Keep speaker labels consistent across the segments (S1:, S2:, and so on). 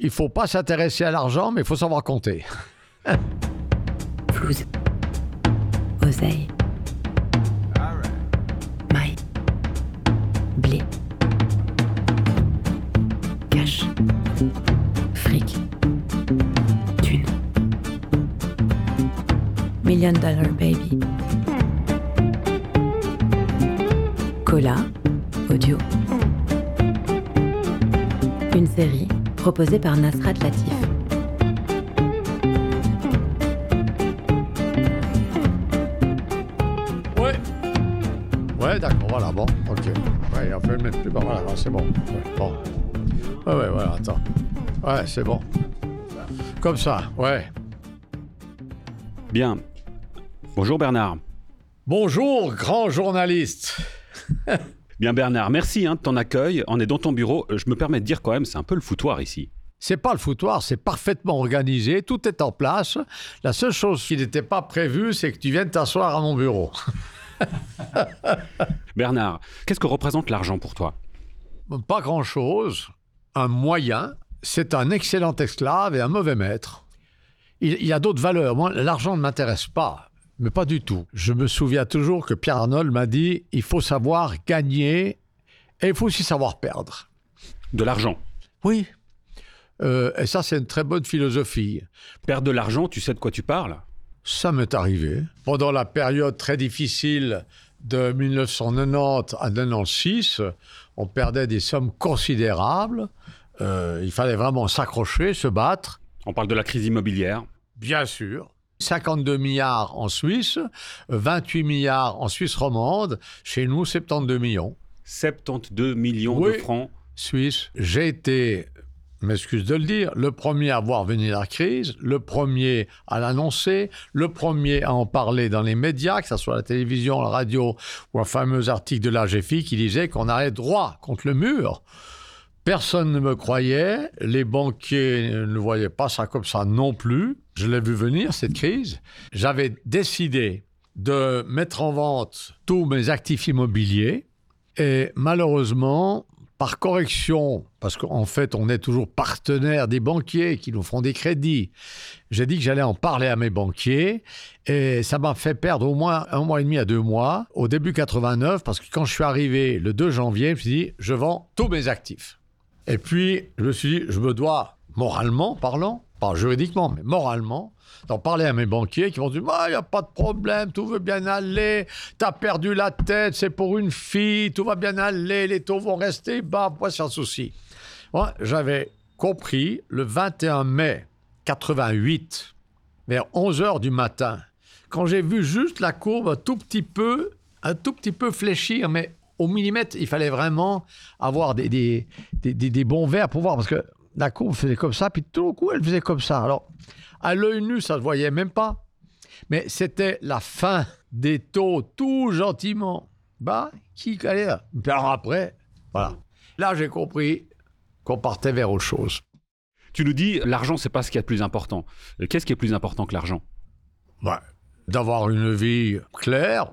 S1: Il faut pas s'intéresser à l'argent, mais il faut savoir compter.
S2: Flouze. Oseille. Maille. Blé. Cash. Fric. Thune. Million Dollar Baby. Cola. Audio. Une série proposée par Nasrat Latif.
S1: Ouais. Ouais, d'accord, voilà, bon, ok. Ouais, on peut le mettre plus bas, voilà, c'est bon. Ouais, bon. Ouais, ouais, voilà, attends. Ouais, c'est bon. Comme ça, ouais.
S3: Bien. Bonjour Bernard.
S1: Bonjour, grand journaliste.
S3: Bien Bernard, merci hein, de ton accueil. On est dans ton bureau. Je me permets de dire quand même, c'est un peu le foutoir ici.
S1: C'est pas le foutoir, c'est parfaitement organisé, tout est en place. La seule chose qui n'était pas prévue, c'est que tu viennes t'asseoir à mon bureau.
S3: Bernard, qu'est-ce que représente l'argent pour toi?
S1: Pas grand-chose. Un moyen, c'est un excellent esclave et un mauvais maître. Il, il y a d'autres valeurs. Moi, l'argent ne m'intéresse pas, mais pas du tout. Je me souviens toujours que Pierre Arnold m'a dit il faut savoir gagner et il faut aussi savoir perdre.
S3: De l'argent.
S1: Oui. Euh, et ça, c'est une très bonne philosophie.
S3: Perdre de l'argent, tu sais de quoi tu parles?
S1: Ça m'est arrivé. Pendant la période très difficile de 1990 à 1996, on perdait des sommes considérables. Euh, il fallait vraiment s'accrocher, se battre.
S3: On parle de la crise immobilière.
S1: Bien sûr. 52 milliards en Suisse, 28 milliards en Suisse romande, chez nous 72 millions.
S3: 72 millions
S1: Oui.
S3: de francs.
S1: Suisse. J'ai été, m'excuse de le dire, le premier à voir venir la crise, le premier à l'annoncer, le premier à en parler dans les médias, que ce soit la télévision, la radio ou un fameux article de la GFI qui disait qu'on allait droit contre le mur. Personne ne me croyait, les banquiers ne voyaient pas ça comme ça non plus. Je l'ai vu venir, cette crise. J'avais décidé de mettre en vente tous mes actifs immobiliers et malheureusement, par correction, parce qu'en fait, on est toujours partenaire des banquiers qui nous font des crédits, j'ai dit que j'allais en parler à mes banquiers et ça m'a fait perdre au moins un mois et demi à deux mois au début 89 parce que quand je suis arrivé le 2 janvier, je me suis dit, je vends tous mes actifs. Et puis, je me suis dit, je me dois, moralement parlant, pas juridiquement, mais moralement, d'en parler à mes banquiers qui vont dire il n'y a pas de problème, tout veut bien aller, t'as perdu la tête, c'est pour une fille, tout va bien aller, les taux vont rester bas, pas sans souci. Moi, j'avais compris le 21 mai 88, vers 11 heures du matin, quand j'ai vu juste la courbe un tout petit peu, un tout petit peu fléchir, mais au millimètre, il fallait vraiment avoir des, des, des, des- bons verres pour voir, parce que la courbe faisait comme ça, puis tout au coup, elle faisait comme ça. Alors, à l'œil nu, ça ne se voyait même pas. Mais c'était la fin des taux, tout gentiment. Bah, qui allait là? Puis alors après, voilà. Là, j'ai compris qu'on partait vers autre chose.
S3: Tu nous dis, l'argent, c'est pas ce qui est le plus important. Qu'est-ce qui est plus important que l'argent?
S1: D'avoir une vie claire,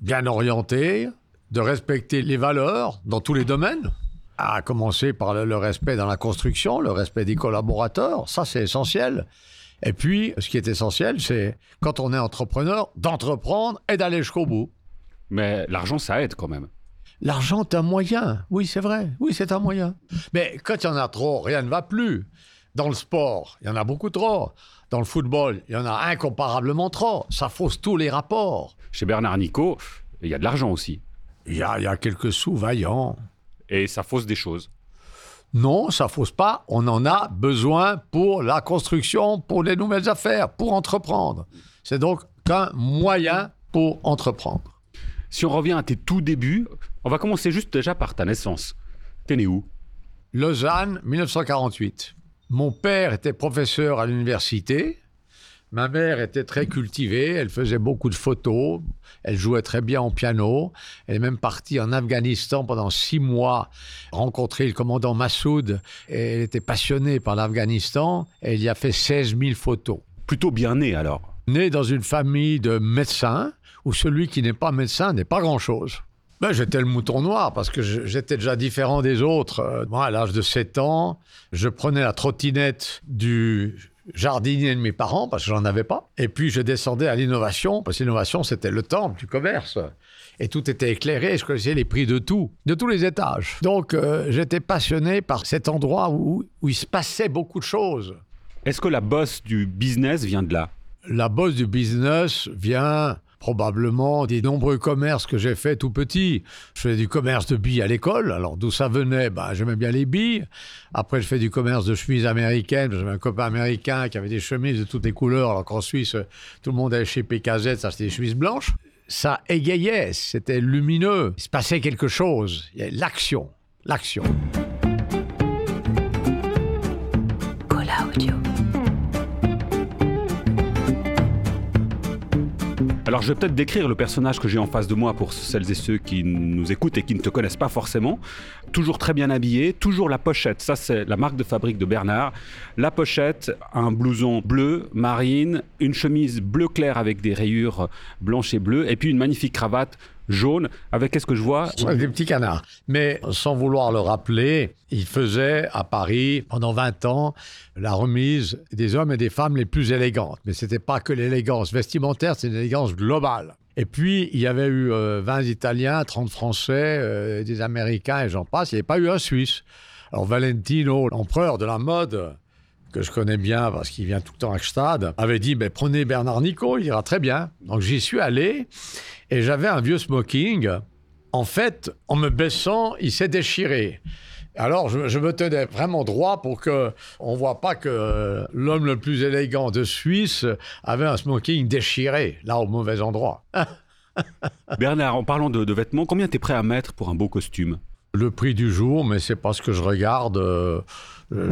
S1: bien orientée, de respecter les valeurs dans tous les domaines, à commencer par le, respect dans la construction, le respect des collaborateurs, ça c'est essentiel. Et puis, ce qui est essentiel, c'est quand on est entrepreneur, d'entreprendre et d'aller jusqu'au bout.
S3: Mais l'argent, ça aide quand même.
S1: L'argent est un moyen. Oui, c'est vrai. Oui, c'est un moyen. Mais quand il y en a trop, rien ne va plus. Dans le sport, il y en a beaucoup trop. Dans le football, il y en a incomparablement trop. Ça fausse tous les rapports.
S3: Chez Bernard Nico, il y a de l'argent aussi.
S1: Il y a, il y a quelques sous vaillants.
S3: Et ça fausse des choses.
S1: Non, ça fausse pas. On en a besoin pour la construction, pour les nouvelles affaires, pour entreprendre. C'est donc qu'un moyen pour entreprendre.
S3: Si on revient à tes tout débuts, on va commencer juste déjà par ta naissance. T'es né où?
S1: Lausanne, 1948. Mon père était professeur à l'université. Ma mère était très cultivée, elle faisait beaucoup de photos, elle jouait très bien au piano. Elle est même partie en Afghanistan pendant six mois, rencontrer le commandant Massoud. Et elle était passionnée par l'Afghanistan et elle y a fait 16 000 photos.
S3: Plutôt bien né alors.
S1: Né dans une famille de médecins, où celui qui n'est pas médecin n'est pas grand-chose. ben, J'étais le mouton noir parce que j'étais déjà différent des autres. Euh, moi, à l'âge de 7 ans, je prenais la trottinette du jardinier de mes parents parce que j'en avais pas. Et puis je descendais à l'innovation parce que l'innovation c'était le temple du commerce. Et tout était éclairé, je connaissais les prix de tout, de tous les étages. Donc euh, j'étais passionné par cet endroit où, où il se passait beaucoup de choses.
S3: Est-ce que la bosse du business vient de là?
S1: La bosse du business vient probablement des nombreux commerces que j'ai fait tout petit. Je faisais du commerce de billes à l'école. Alors d'où ça venait? Ben, J'aimais bien les billes. Après, je fais du commerce de chemises américaines. J'avais un copain américain qui avait des chemises de toutes les couleurs, alors qu'en Suisse, tout le monde allait chez PKZ, ça c'était des chemises blanches. Ça égayait, c'était lumineux. Il se passait quelque chose. Il y avait l'action. L'action.
S3: Alors je vais peut-être décrire le personnage que j'ai en face de moi pour celles et ceux qui nous écoutent et qui ne te connaissent pas forcément. Toujours très bien habillé, toujours la pochette, ça c'est la marque de fabrique de Bernard. La pochette, un blouson bleu, marine, une chemise bleu clair avec des rayures blanches et bleues, et puis une magnifique cravate jaune avec qu'est-ce que je vois?
S1: Des petits canards. Mais sans vouloir le rappeler, il faisait à Paris pendant 20 ans la remise des hommes et des femmes les plus élégantes. Mais ce n'était pas que l'élégance vestimentaire, c'est une élégance globale. Et puis, il y avait eu 20 euh, Italiens, 30 Français, euh, des Américains et j'en passe. Il n'y avait pas eu un Suisse. Alors, Valentino, l'empereur de la mode, que je connais bien parce qu'il vient tout le temps à Stade, avait dit mais prenez Bernard Nico, il ira très bien. Donc j'y suis allé et j'avais un vieux smoking. En fait, en me baissant, il s'est déchiré. Alors, je, me tenais vraiment droit pour que on voit pas que l'homme le plus élégant de Suisse avait un smoking déchiré, là au mauvais endroit.
S3: Bernard, en parlant de, vêtements, combien tu es prêt à mettre pour un beau costume?
S1: Le prix du jour, mais c'est pas ce que je regarde. Euh,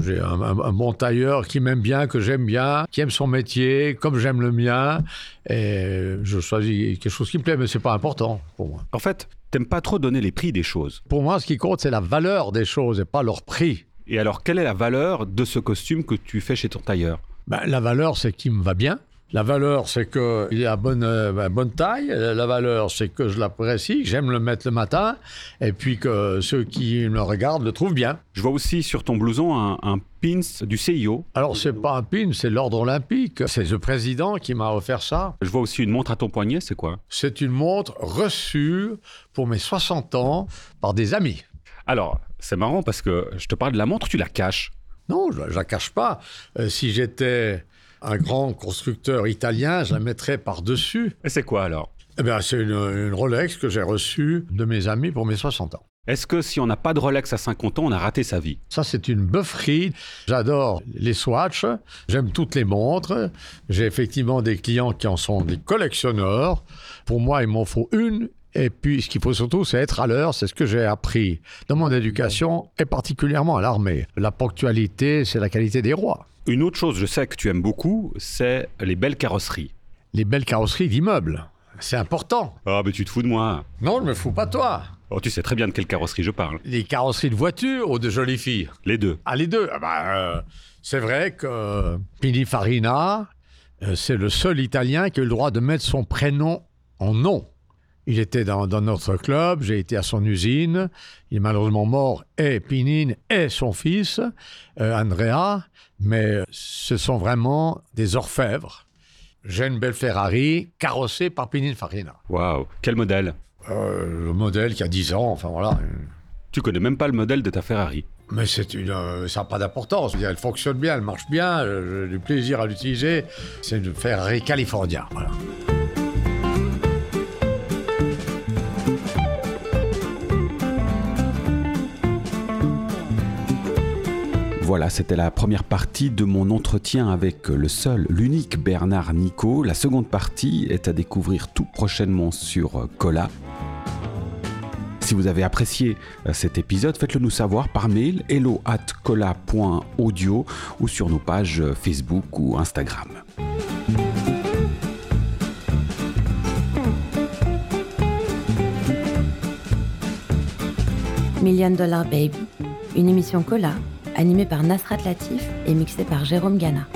S1: j'ai un, bon tailleur qui m'aime bien, que j'aime bien, qui aime son métier, comme j'aime le mien. Et je choisis quelque chose qui me plaît, mais c'est pas important pour moi.
S3: En fait, t'aimes pas trop donner les prix des choses.
S1: Pour moi, ce qui compte, c'est la valeur des choses et pas leur prix.
S3: Et alors, quelle est la valeur de ce costume que tu fais chez ton tailleur?
S1: Ben, La valeur, c'est qu'il me va bien. La valeur, c'est qu'il est à bonne, euh, bonne taille. La valeur, c'est que je l'apprécie, j'aime le mettre le matin, et puis que ceux qui me regardent le trouvent bien.
S3: Je vois aussi sur ton blouson un, un pins du CIO.
S1: Alors, c'est pas un pin, c'est l'ordre olympique. C'est le président qui m'a offert ça.
S3: Je vois aussi une montre à ton poignet, c'est quoi?
S1: C'est une montre reçue pour mes 60 ans par des amis.
S3: Alors, c'est marrant parce que je te parle de la montre, tu la caches?
S1: Non, je ne la cache pas. Euh, si j'étais un grand constructeur italien, je la mettrais par-dessus.
S3: Et c'est quoi alors?
S1: Eh bien, c'est une, Rolex que j'ai reçue de mes amis pour mes 60 ans.
S3: Est-ce que si on n'a pas de Rolex à 50 ans, on a raté sa vie?
S1: Ça, c'est une bufferie. J'adore les Swatch. J'aime toutes les montres. J'ai effectivement des clients qui en sont des collectionneurs. Pour moi, il m'en faut une. Et puis, ce qu'il faut surtout, c'est être à l'heure. C'est ce que j'ai appris dans mon éducation et particulièrement à l'armée. La ponctualité, c'est la qualité des rois.
S3: Une autre chose, je sais que tu aimes beaucoup, c'est les belles carrosseries.
S1: Les belles carrosseries d'immeubles. C'est important.
S3: Ah, mais tu te fous de moi.
S1: Non, je me fous pas de toi.
S3: Oh, tu sais très bien de quelle carrosserie je parle.
S1: Les carrosseries de voitures ou de jolies filles?
S3: Les deux.
S1: Ah, les deux. Ah bah, euh, c'est vrai que Pininfarina, euh, c'est le seul Italien qui a eu le droit de mettre son prénom en nom. Il était dans, notre club, j'ai été à son usine. Il est malheureusement mort, et Pinine et son fils, euh, Andrea. Mais ce sont vraiment des orfèvres. J'ai une belle Ferrari carrossée par Pininfarina.
S3: Waouh, quel modèle
S1: euh, Le modèle qui a 10 ans, enfin voilà.
S3: Tu connais même pas le modèle de ta Ferrari
S1: mais c'est une, euh, ça n'a pas d'importance. Elle fonctionne bien, elle marche bien, j'ai du plaisir à l'utiliser. C'est une Ferrari California. Voilà.
S3: Voilà, c'était la première partie de mon entretien avec le seul, l'unique Bernard Nico. La seconde partie est à découvrir tout prochainement sur Cola. Si vous avez apprécié euh, cet épisode, faites-le nous savoir par mail hello at cola.audio ou sur nos pages Facebook ou Instagram.
S2: Million Dollar Baby, une émission Cola animé par Nasrat Latif et mixé par Jérôme Gana.